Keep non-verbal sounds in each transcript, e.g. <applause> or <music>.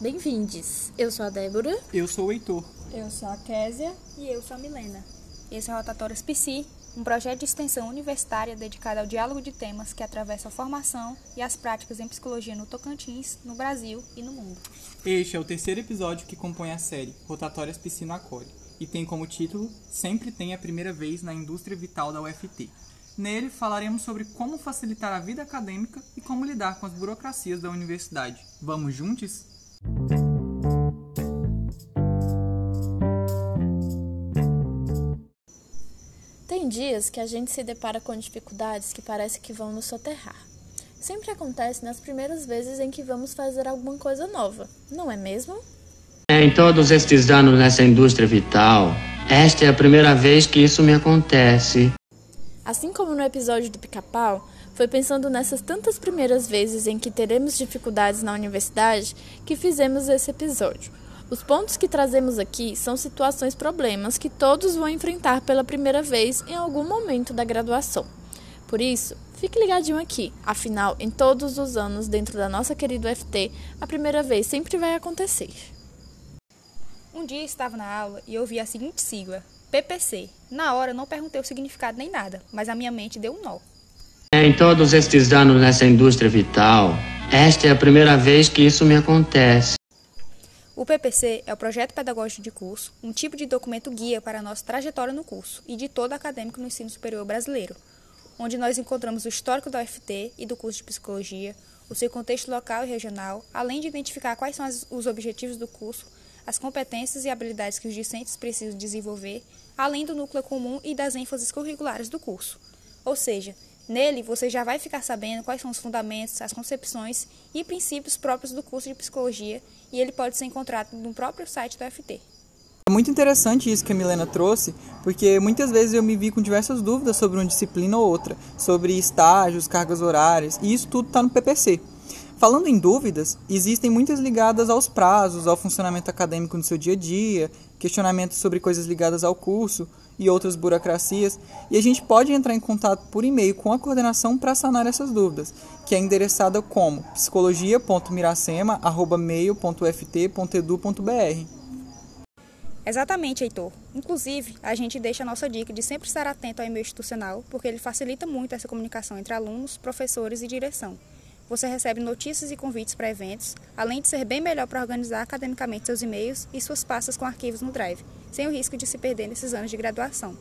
Bem-vindes! Eu sou a Débora. Eu sou o Heitor. Eu sou a Késia. E eu sou a Milena. Esse é o Rotatórios PC, um projeto de extensão universitária dedicado ao diálogo de temas que atravessa a formação e as práticas em psicologia no Tocantins, no Brasil e no mundo. Este é o terceiro episódio que compõe a série Rotatórias PC no Acolhe e tem como título Sempre tem a primeira vez na indústria vital da UFT. Nele falaremos sobre como facilitar a vida acadêmica e como lidar com as burocracias da universidade. Vamos juntos? Tem dias que a gente se depara com dificuldades que parece que vão nos soterrar. Sempre acontece nas primeiras vezes em que vamos fazer alguma coisa nova, não é mesmo? Em todos estes anos nessa indústria vital, esta é a primeira vez que isso me acontece. Assim como no episódio do Pica-Pau, foi pensando nessas tantas primeiras vezes em que teremos dificuldades na universidade que fizemos esse episódio. Os pontos que trazemos aqui são situações problemas que todos vão enfrentar pela primeira vez em algum momento da graduação. Por isso, fique ligadinho aqui, afinal, em todos os anos dentro da nossa querida UFT, a primeira vez sempre vai acontecer. Um dia estava na aula e ouvi a seguinte sigla, PPC. Na hora não perguntei o significado nem nada, mas a minha mente deu um nó. Em todos estes anos nessa indústria vital, esta é a primeira vez que isso me acontece. O PPC é o Projeto Pedagógico de Curso, um tipo de documento guia para a nossa trajetória no curso e de todo acadêmico no ensino superior brasileiro, onde nós encontramos o histórico da UFT e do curso de Psicologia, o seu contexto local e regional, além de identificar quais são os objetivos do curso, as competências e habilidades que os discentes precisam desenvolver, além do núcleo comum e das ênfases curriculares do curso. Ou seja, Nele, você já vai ficar sabendo quais são os fundamentos, as concepções e princípios próprios do curso de psicologia e ele pode ser encontrado no próprio site do FT. É muito interessante isso que a Milena trouxe, porque muitas vezes eu me vi com diversas dúvidas sobre uma disciplina ou outra, sobre estágios, cargas horárias, e isso tudo está no PPC. Falando em dúvidas, existem muitas ligadas aos prazos, ao funcionamento acadêmico no seu dia a dia, questionamentos sobre coisas ligadas ao curso, e outras burocracias, e a gente pode entrar em contato por e-mail com a coordenação para sanar essas dúvidas, que é endereçada como psicologia.miracema@meio.ft.edu.br. Exatamente, Heitor. Inclusive, a gente deixa a nossa dica de sempre estar atento ao e-mail institucional, porque ele facilita muito essa comunicação entre alunos, professores e direção. Você recebe notícias e convites para eventos, além de ser bem melhor para organizar academicamente seus e-mails e suas pastas com arquivos no Drive, sem o risco de se perder nesses anos de graduação.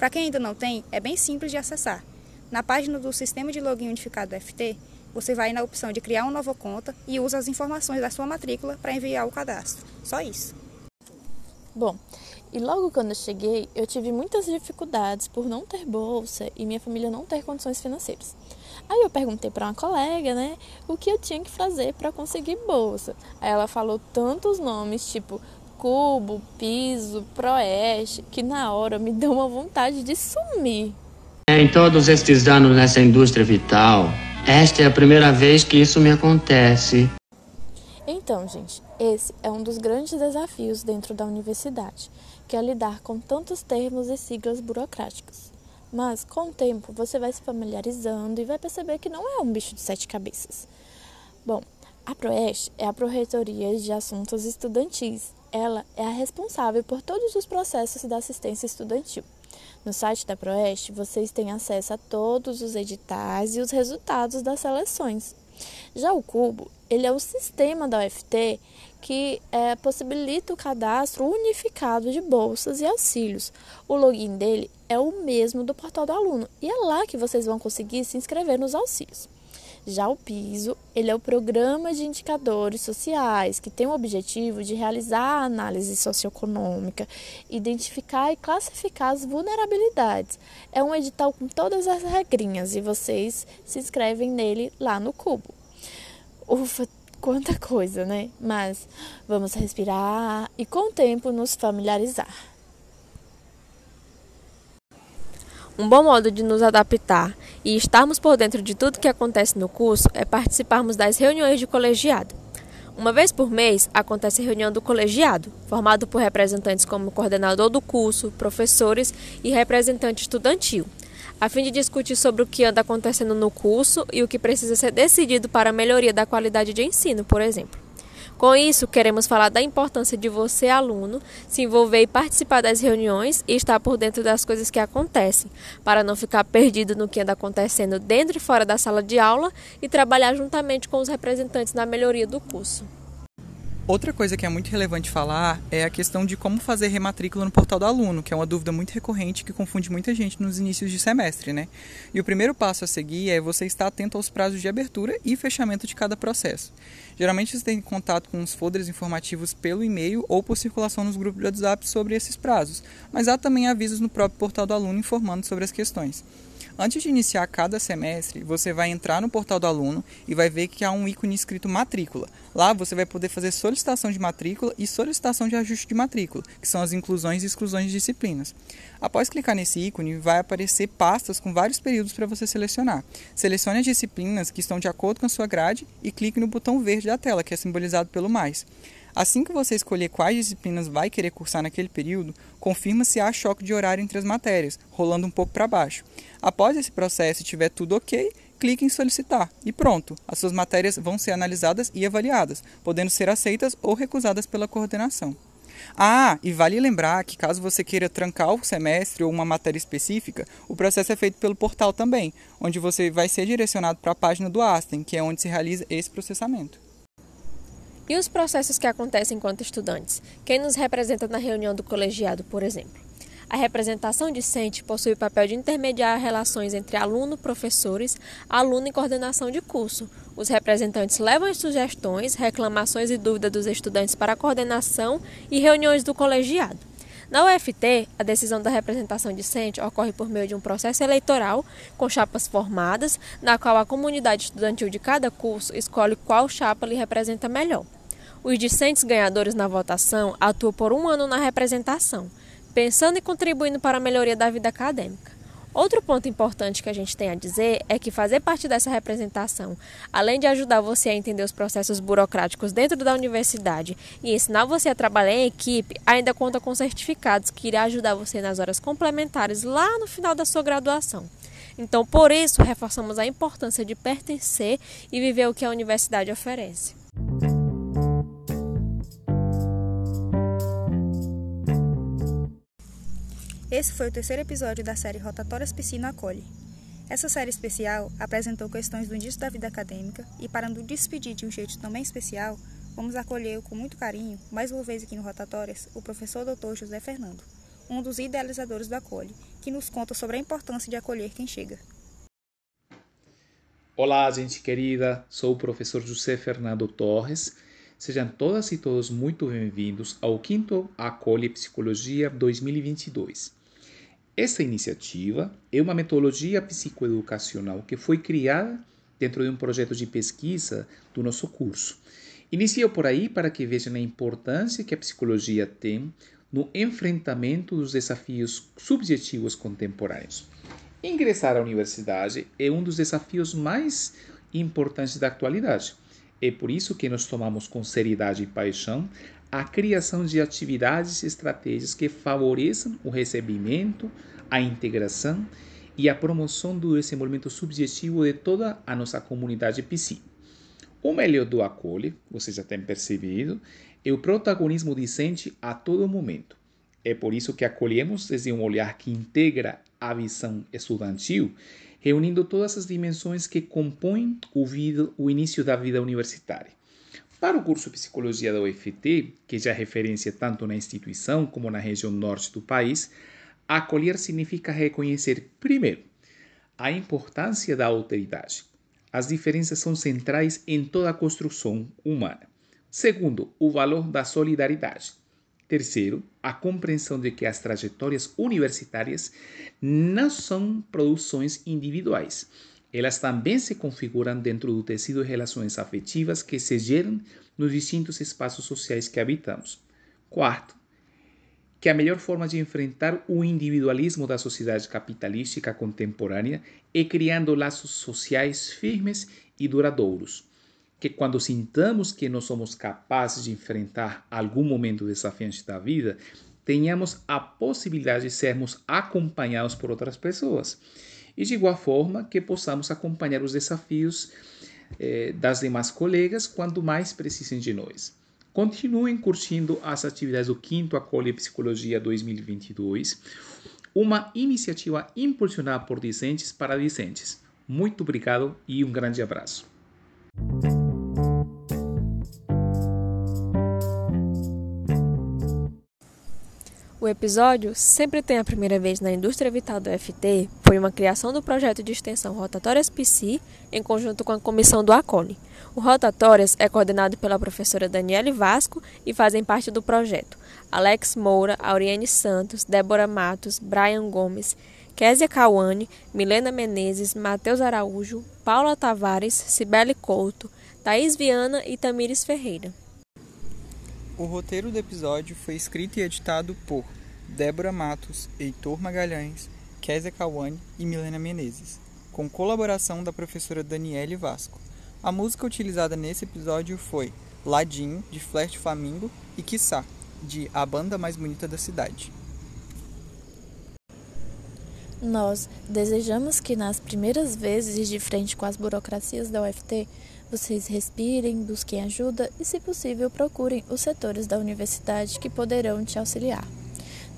Para quem ainda não tem, é bem simples de acessar. Na página do Sistema de Login Unificado do FT, você vai na opção de criar uma nova conta e usa as informações da sua matrícula para enviar o cadastro. Só isso. Bom, e logo quando eu cheguei, eu tive muitas dificuldades por não ter bolsa e minha família não ter condições financeiras. Aí eu perguntei para uma colega, né, o que eu tinha que fazer para conseguir bolsa. Aí ela falou tantos nomes, tipo Cubo, Piso, Proeste, que na hora me <laughs> deu uma vontade de sumir. Em todos estes anos nessa indústria vital, esta é a primeira vez que isso me acontece. Então, gente, esse é um dos grandes desafios dentro da universidade, que é lidar com tantos termos e siglas burocráticos. Mas, com o tempo, você vai se familiarizando e vai perceber que não é um bicho de sete cabeças. Bom, a PROEST é a Proreitoria de Assuntos Estudantis. Ela é a responsável por todos os processos da assistência estudantil. No site da PROEST, vocês têm acesso a todos os editais e os resultados das seleções. Já o Cubo, ele é o sistema da UFT que é, possibilita o cadastro unificado de bolsas e auxílios. O login dele é o mesmo do portal do aluno e é lá que vocês vão conseguir se inscrever nos auxílios. Já o PISO, ele é o programa de indicadores sociais que tem o objetivo de realizar a análise socioeconômica, identificar e classificar as vulnerabilidades. É um edital com todas as regrinhas e vocês se inscrevem nele lá no Cubo. Ufa, quanta coisa, né? Mas vamos respirar e com o tempo nos familiarizar. Um bom modo de nos adaptar e estarmos por dentro de tudo que acontece no curso é participarmos das reuniões de colegiado. Uma vez por mês acontece a reunião do colegiado, formado por representantes como coordenador do curso, professores e representante estudantil, a fim de discutir sobre o que anda acontecendo no curso e o que precisa ser decidido para a melhoria da qualidade de ensino, por exemplo. Com isso, queremos falar da importância de você, aluno, se envolver e participar das reuniões e estar por dentro das coisas que acontecem, para não ficar perdido no que anda acontecendo dentro e fora da sala de aula e trabalhar juntamente com os representantes na melhoria do curso. Outra coisa que é muito relevante falar é a questão de como fazer rematrícula no portal do aluno, que é uma dúvida muito recorrente que confunde muita gente nos inícios de semestre, né? E o primeiro passo a seguir é você estar atento aos prazos de abertura e fechamento de cada processo. Geralmente você tem contato com os folders informativos pelo e-mail ou por circulação nos grupos de WhatsApp sobre esses prazos, mas há também avisos no próprio portal do aluno informando sobre as questões. Antes de iniciar cada semestre, você vai entrar no portal do aluno e vai ver que há um ícone escrito matrícula. Lá você vai poder fazer solicitação de matrícula e solicitação de ajuste de matrícula, que são as inclusões e exclusões de disciplinas. Após clicar nesse ícone, vai aparecer pastas com vários períodos para você selecionar. Selecione as disciplinas que estão de acordo com a sua grade e clique no botão verde da tela, que é simbolizado pelo mais. Assim que você escolher quais disciplinas vai querer cursar naquele período, confirma se há choque de horário entre as matérias, rolando um pouco para baixo. Após esse processo e tiver tudo ok, clique em solicitar e pronto, as suas matérias vão ser analisadas e avaliadas, podendo ser aceitas ou recusadas pela coordenação. Ah, e vale lembrar que caso você queira trancar o semestre ou uma matéria específica, o processo é feito pelo portal também, onde você vai ser direcionado para a página do Asten, que é onde se realiza esse processamento. E os processos que acontecem enquanto estudantes? Quem nos representa na reunião do colegiado, por exemplo? A representação discente possui o papel de intermediar relações entre aluno, professores, aluno e coordenação de curso. Os representantes levam as sugestões, reclamações e dúvidas dos estudantes para a coordenação e reuniões do colegiado. Na UFT, a decisão da representação discente ocorre por meio de um processo eleitoral com chapas formadas, na qual a comunidade estudantil de cada curso escolhe qual chapa lhe representa melhor. Os discentes ganhadores na votação atuam por um ano na representação, pensando e contribuindo para a melhoria da vida acadêmica. Outro ponto importante que a gente tem a dizer é que fazer parte dessa representação, além de ajudar você a entender os processos burocráticos dentro da universidade e ensinar você a trabalhar em equipe, ainda conta com certificados que irá ajudar você nas horas complementares lá no final da sua graduação. Então, por isso, reforçamos a importância de pertencer e viver o que a universidade oferece. Esse foi o terceiro episódio da série Rotatórias Piscina Acolhe. Essa série especial apresentou questões do início da vida acadêmica e, para nos despedir de um jeito também especial, vamos acolher com muito carinho, mais uma vez aqui no Rotatórias, o professor Dr. José Fernando, um dos idealizadores do Acolhe, que nos conta sobre a importância de acolher quem chega. Olá, gente querida, sou o professor José Fernando Torres. Sejam todas e todos muito bem-vindos ao quinto Acolhe Psicologia 2022. Essa iniciativa é uma metodologia psicoeducacional que foi criada dentro de um projeto de pesquisa do nosso curso. Inicio por aí para que vejam a importância que a psicologia tem no enfrentamento dos desafios subjetivos contemporâneos. Ingressar à universidade é um dos desafios mais importantes da atualidade. É por isso que nós tomamos com seriedade e paixão a criação de atividades e estratégias que favoreçam o recebimento, a integração e a promoção do desenvolvimento subjetivo de toda a nossa comunidade psi. O melhor do acolhe, você já tem percebido, é o protagonismo discente a todo momento. É por isso que acolhemos desde um olhar que integra a visão estudantil, reunindo todas as dimensões que compõem o, vida, o início da vida universitária. Para o curso Psicologia da UFT, que já é referência tanto na instituição como na região norte do país, acolher significa reconhecer, primeiro, a importância da alteridade. As diferenças são centrais em toda a construção humana. Segundo, o valor da solidariedade. Terceiro, a compreensão de que as trajetórias universitárias não são produções individuais, elas também se configuram dentro do tecido de relações afetivas que se geram nos distintos espaços sociais que habitamos. Quarto, que a melhor forma de enfrentar o individualismo da sociedade capitalística contemporânea é criando laços sociais firmes e duradouros. Que quando sintamos que não somos capazes de enfrentar algum momento desafiante da vida, tenhamos a possibilidade de sermos acompanhados por outras pessoas e de igual forma que possamos acompanhar os desafios eh, das demais colegas quando mais precisem de nós. Continuem curtindo as atividades do 5 Acolhe Psicologia 2022, uma iniciativa impulsionada por discentes para discentes. Muito obrigado e um grande abraço. O episódio Sempre tem a primeira vez na indústria vital do FT foi uma criação do projeto de extensão Rotatórias PC em conjunto com a comissão do ACOLE. O Rotatórias é coordenado pela professora Daniele Vasco e fazem parte do projeto Alex Moura, Auriane Santos, Débora Matos, Brian Gomes, Késia Cauane, Milena Menezes, Matheus Araújo, Paula Tavares, Cibele Couto, Thaís Viana e Tamires Ferreira. O roteiro do episódio foi escrito e editado por Débora Matos, Heitor Magalhães, Kézia Kawane e Milena Menezes, com colaboração da professora Daniele Vasco. A música utilizada nesse episódio foi Ladinho, de Flash Flamingo, e Quiçá, de A Banda Mais Bonita da Cidade. Nós desejamos que nas primeiras vezes de frente com as burocracias da UFT, vocês respirem, busquem ajuda e, se possível, procurem os setores da universidade que poderão te auxiliar.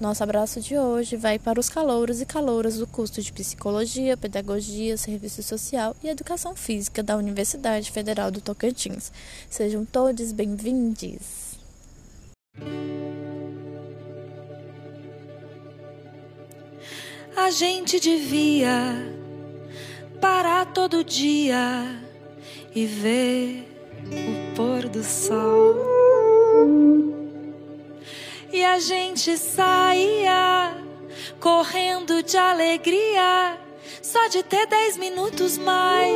Nosso abraço de hoje vai para os calouros e calouras do curso de Psicologia, Pedagogia, Serviço Social e Educação Física da Universidade Federal do Tocantins. Sejam todos bem-vindos! A gente devia parar todo dia e ver o pôr do sol. E a gente saía correndo de alegria, só de ter dez minutos mais